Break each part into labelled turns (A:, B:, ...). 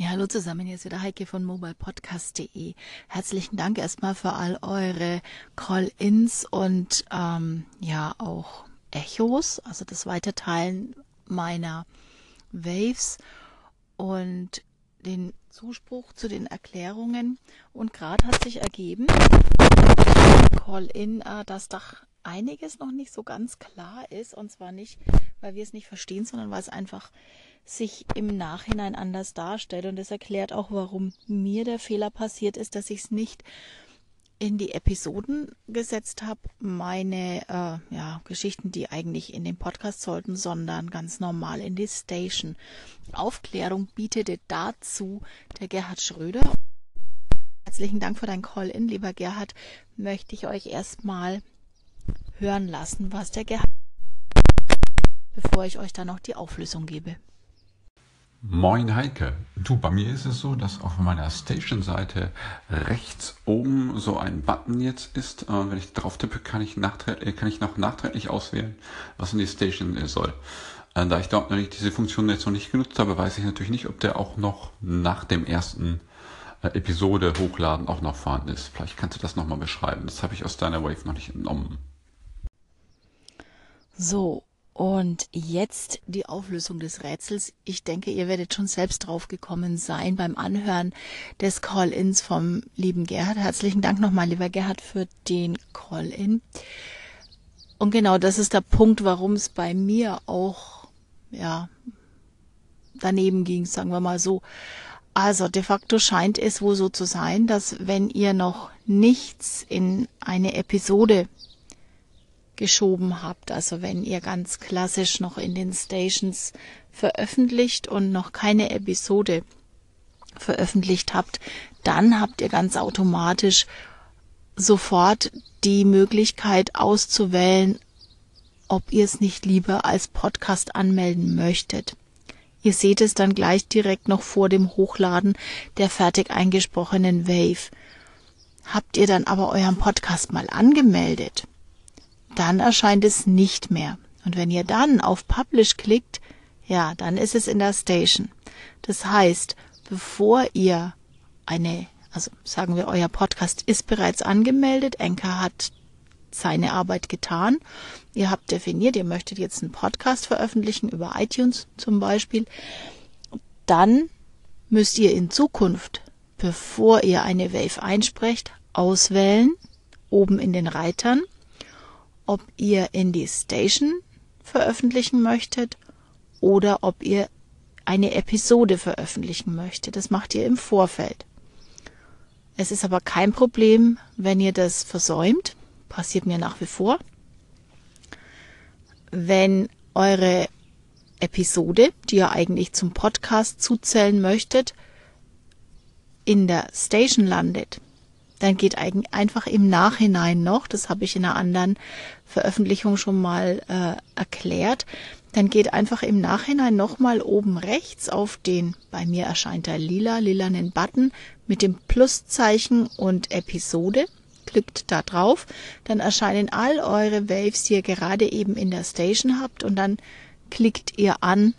A: Ja, hallo zusammen, hier ist wieder Heike von mobilepodcast.de. Herzlichen Dank erstmal für all eure Call-ins und ähm, ja auch Echos, also das Weiterteilen meiner Waves und den Zuspruch zu den Erklärungen. Und gerade hat sich ergeben, Call-in, äh, dass doch einiges noch nicht so ganz klar ist. Und zwar nicht, weil wir es nicht verstehen, sondern weil es einfach sich im Nachhinein anders darstellt. Und das erklärt auch, warum mir der Fehler passiert ist, dass ich es nicht in die Episoden gesetzt habe, meine äh, ja, Geschichten, die eigentlich in den Podcast sollten, sondern ganz normal in die Station. Aufklärung bietete dazu der Gerhard Schröder. Herzlichen Dank für dein Call-in, lieber Gerhard. Möchte ich euch erstmal hören lassen, was der Gerhard, bevor ich euch dann noch die Auflösung gebe.
B: Moin Heike. Du, bei mir ist es so, dass auf meiner Station-Seite rechts oben so ein Button jetzt ist. Äh, wenn ich drauf tippe, kann ich, äh, kann ich noch nachträglich auswählen, was in die Station soll. Äh, da ich dort nicht diese Funktion jetzt noch nicht genutzt habe, weiß ich natürlich nicht, ob der auch noch nach dem ersten Episode hochladen auch noch vorhanden ist. Vielleicht kannst du das nochmal beschreiben. Das habe ich aus deiner Wave noch nicht entnommen.
A: So, und jetzt die Auflösung des Rätsels. Ich denke, ihr werdet schon selbst drauf gekommen sein beim Anhören des Call-ins vom lieben Gerhard. Herzlichen Dank nochmal, lieber Gerhard, für den Call-in. Und genau das ist der Punkt, warum es bei mir auch, ja, daneben ging, sagen wir mal so. Also de facto scheint es wohl so zu sein, dass wenn ihr noch nichts in eine Episode geschoben habt. Also wenn ihr ganz klassisch noch in den Stations veröffentlicht und noch keine Episode veröffentlicht habt, dann habt ihr ganz automatisch sofort die Möglichkeit auszuwählen, ob ihr es nicht lieber als Podcast anmelden möchtet. Ihr seht es dann gleich direkt noch vor dem Hochladen der fertig eingesprochenen Wave. Habt ihr dann aber euren Podcast mal angemeldet, dann erscheint es nicht mehr. Und wenn ihr dann auf Publish klickt, ja, dann ist es in der Station. Das heißt, bevor ihr eine, also sagen wir, euer Podcast ist bereits angemeldet, Anchor hat seine Arbeit getan. Ihr habt definiert, ihr möchtet jetzt einen Podcast veröffentlichen über iTunes zum Beispiel. Dann müsst ihr in Zukunft, bevor ihr eine Wave einsprecht, auswählen, oben in den Reitern, ob ihr in die Station veröffentlichen möchtet oder ob ihr eine Episode veröffentlichen möchtet. Das macht ihr im Vorfeld. Es ist aber kein Problem, wenn ihr das versäumt. Passiert mir nach wie vor. Wenn eure Episode, die ihr eigentlich zum Podcast zuzählen möchtet, in der Station landet, dann geht einfach im Nachhinein noch, das habe ich in einer anderen Veröffentlichung schon mal äh, erklärt, dann geht einfach im Nachhinein nochmal oben rechts auf den, bei mir erscheint der lila, lilanen Button mit dem Pluszeichen und Episode. Klickt da drauf, dann erscheinen all eure Waves, die ihr gerade eben in der Station habt und dann klickt ihr an,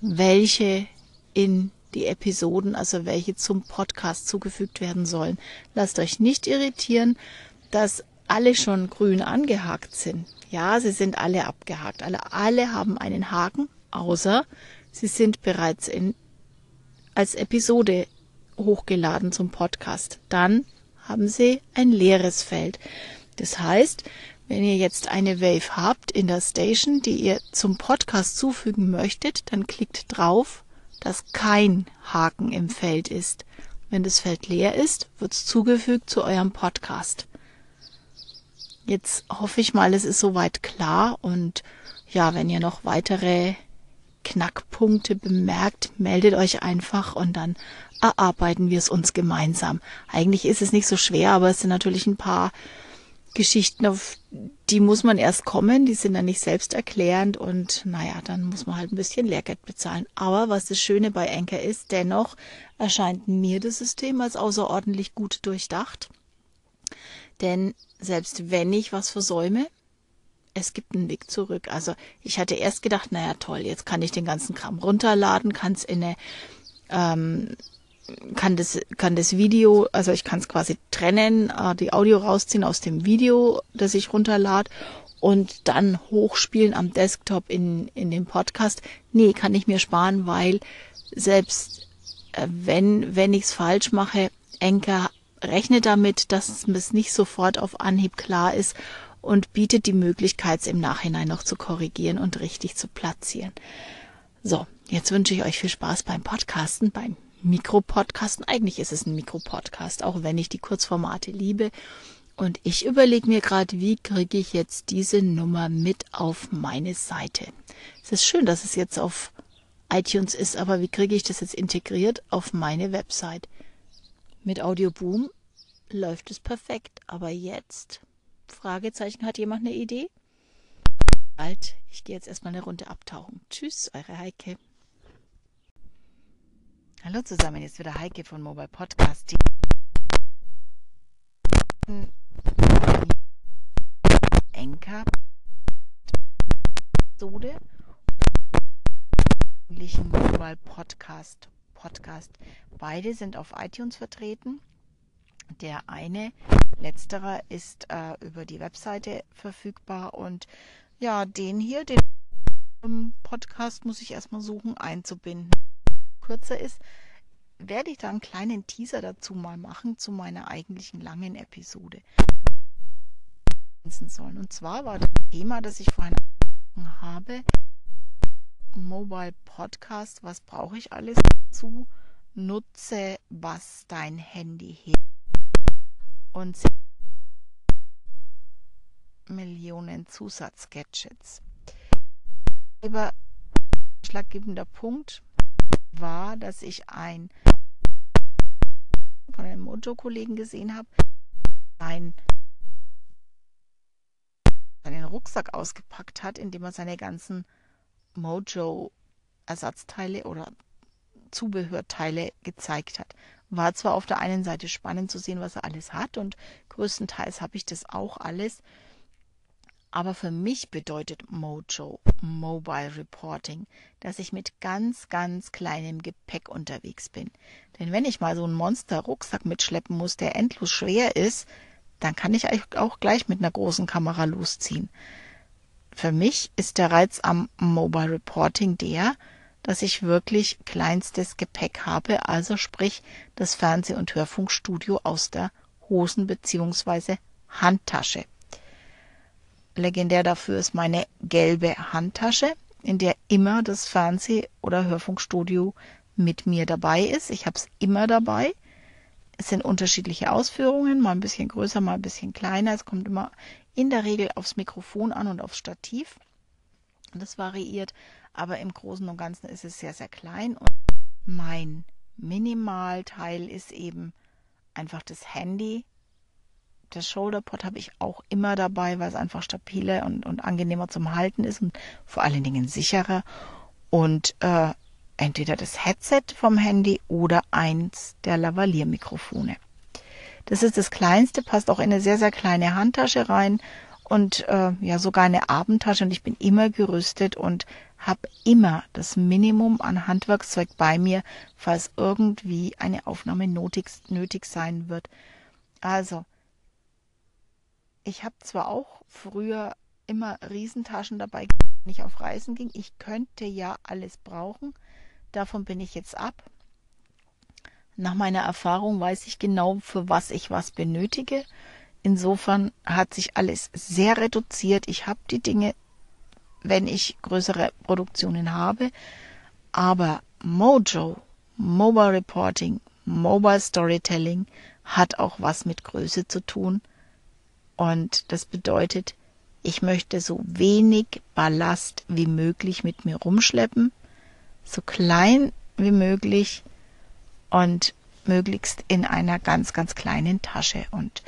A: welche in die Episoden, also welche zum Podcast zugefügt werden sollen. Lasst euch nicht irritieren, dass alle schon grün angehakt sind. Ja, sie sind alle abgehakt. Alle, alle haben einen Haken, außer sie sind bereits in, als Episode hochgeladen zum Podcast. Dann haben sie ein leeres Feld. Das heißt, wenn ihr jetzt eine Wave habt in der Station, die ihr zum Podcast zufügen möchtet, dann klickt drauf dass kein Haken im Feld ist. Wenn das Feld leer ist, wird es zugefügt zu eurem Podcast. Jetzt hoffe ich mal, es ist soweit klar und ja, wenn ihr noch weitere Knackpunkte bemerkt, meldet euch einfach und dann erarbeiten wir es uns gemeinsam. Eigentlich ist es nicht so schwer, aber es sind natürlich ein paar Geschichten, auf die muss man erst kommen, die sind dann nicht selbsterklärend und naja, dann muss man halt ein bisschen Lehrgeld bezahlen. Aber was das Schöne bei Anker ist, dennoch erscheint mir das System als außerordentlich gut durchdacht. Denn selbst wenn ich was versäume, es gibt einen Weg zurück. Also ich hatte erst gedacht, naja toll, jetzt kann ich den ganzen Kram runterladen, kann es in eine ähm, kann das, kann das Video, also ich kann es quasi trennen, äh, die Audio rausziehen aus dem Video, das ich runterlade und dann hochspielen am Desktop in, in den Podcast. Nee, kann ich mir sparen, weil selbst äh, wenn, wenn ich es falsch mache, Enker rechnet damit, dass es nicht sofort auf Anhieb klar ist und bietet die Möglichkeit, es im Nachhinein noch zu korrigieren und richtig zu platzieren. So, jetzt wünsche ich euch viel Spaß beim Podcasten, beim Mikropodcasten. Eigentlich ist es ein Mikropodcast, auch wenn ich die Kurzformate liebe. Und ich überlege mir gerade, wie kriege ich jetzt diese Nummer mit auf meine Seite. Es ist schön, dass es jetzt auf iTunes ist, aber wie kriege ich das jetzt integriert auf meine Website? Mit Audioboom läuft es perfekt, aber jetzt? Fragezeichen, hat jemand eine Idee? Bald, ich gehe jetzt erstmal eine Runde abtauchen. Tschüss, eure Heike. Hallo zusammen, jetzt wieder Heike von Mobile Podcast. Enker Episode Mobile Podcast Podcast. Beide sind auf iTunes vertreten. Der eine, letzterer, ist äh, über die Webseite verfügbar und ja, den hier, den Podcast muss ich erstmal suchen einzubinden kürzer ist, werde ich da einen kleinen Teaser dazu mal machen zu meiner eigentlichen langen Episode. Sollen. Und zwar war das Thema, das ich vorhin habe, Mobile Podcast, was brauche ich alles dazu? Nutze, was dein Handy hilft. Und Millionen Zusatzgadgets. Aber schlaggebender Punkt, war, dass ich ein von einem Mojo-Kollegen gesehen habe, ein seinen Rucksack ausgepackt hat, indem er seine ganzen Mojo-Ersatzteile oder Zubehörteile gezeigt hat. War zwar auf der einen Seite spannend zu sehen, was er alles hat und größtenteils habe ich das auch alles, aber für mich bedeutet Mojo Mobile Reporting, dass ich mit ganz, ganz kleinem Gepäck unterwegs bin. Denn wenn ich mal so einen Monster-Rucksack mitschleppen muss, der endlos schwer ist, dann kann ich auch gleich mit einer großen Kamera losziehen. Für mich ist der Reiz am Mobile Reporting der, dass ich wirklich kleinstes Gepäck habe, also sprich das Fernseh- und Hörfunkstudio aus der Hosen- bzw. Handtasche. Legendär dafür ist meine gelbe Handtasche, in der immer das Fernseh- oder Hörfunkstudio mit mir dabei ist. Ich habe es immer dabei. Es sind unterschiedliche Ausführungen, mal ein bisschen größer, mal ein bisschen kleiner. Es kommt immer in der Regel aufs Mikrofon an und aufs Stativ. Das variiert, aber im Großen und Ganzen ist es sehr, sehr klein. Und mein Minimalteil ist eben einfach das Handy das Shoulderpod habe ich auch immer dabei, weil es einfach stabiler und, und angenehmer zum Halten ist und vor allen Dingen sicherer. Und äh, entweder das Headset vom Handy oder eins der Lavalier-Mikrofone. Das ist das kleinste, passt auch in eine sehr, sehr kleine Handtasche rein und äh, ja sogar eine Abendtasche und ich bin immer gerüstet und habe immer das Minimum an Handwerkszeug bei mir, falls irgendwie eine Aufnahme nötig, nötig sein wird. Also ich habe zwar auch früher immer Riesentaschen dabei, wenn ich auf Reisen ging. Ich könnte ja alles brauchen. Davon bin ich jetzt ab. Nach meiner Erfahrung weiß ich genau, für was ich was benötige. Insofern hat sich alles sehr reduziert. Ich habe die Dinge, wenn ich größere Produktionen habe. Aber Mojo, Mobile Reporting, Mobile Storytelling hat auch was mit Größe zu tun. Und das bedeutet, ich möchte so wenig Ballast wie möglich mit mir rumschleppen, so klein wie möglich und möglichst in einer ganz, ganz kleinen Tasche. Und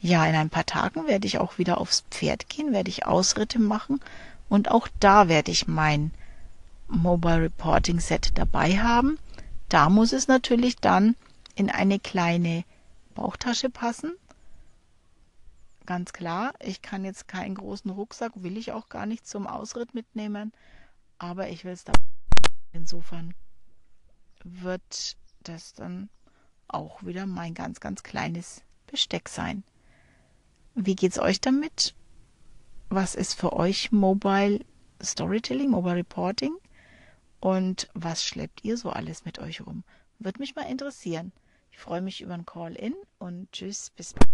A: ja, in ein paar Tagen werde ich auch wieder aufs Pferd gehen, werde ich Ausritte machen und auch da werde ich mein Mobile Reporting Set dabei haben. Da muss es natürlich dann in eine kleine Bauchtasche passen, ganz klar, ich kann jetzt keinen großen Rucksack, will ich auch gar nicht zum Ausritt mitnehmen, aber ich will es da. Insofern wird das dann auch wieder mein ganz, ganz kleines Besteck sein. Wie geht's euch damit? Was ist für euch Mobile Storytelling, Mobile Reporting? Und was schleppt ihr so alles mit euch rum? Würde mich mal interessieren. Ich freue mich über ein Call-in und tschüss, bis bald.